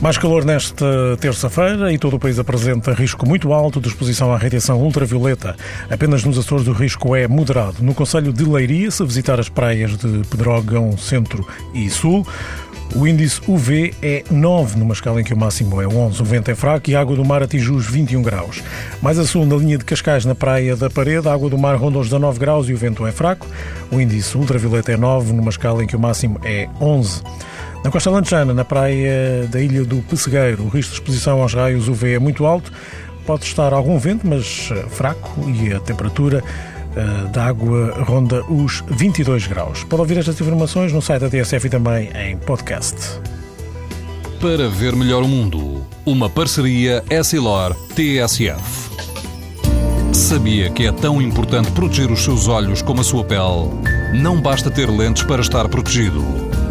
Mais calor nesta terça-feira e todo o país apresenta risco muito alto de exposição à radiação ultravioleta. Apenas nos Açores o risco é moderado. No Conselho de Leiria, se visitar as praias de Pedrógão, Centro e Sul, o índice UV é 9, numa escala em que o máximo é 11. O vento é fraco e a água do mar atinge os 21 graus. Mais a sul, na linha de Cascais, na praia da Parede, a água do mar ronda os 19 graus e o vento é fraco. O índice ultravioleta é 9, numa escala em que o máximo é 11. Na Costa Lanchana, na praia da Ilha do Pessegueiro, o risco de exposição aos raios UV é muito alto. Pode estar algum vento, mas eh, fraco, e a temperatura uh, da água ronda os 22 graus. Pode ouvir estas informações no site da TSF e também em podcast. Para ver melhor o mundo, uma parceria Essilor-TSF. Sabia que é tão importante proteger os seus olhos como a sua pele? Não basta ter lentes para estar protegido.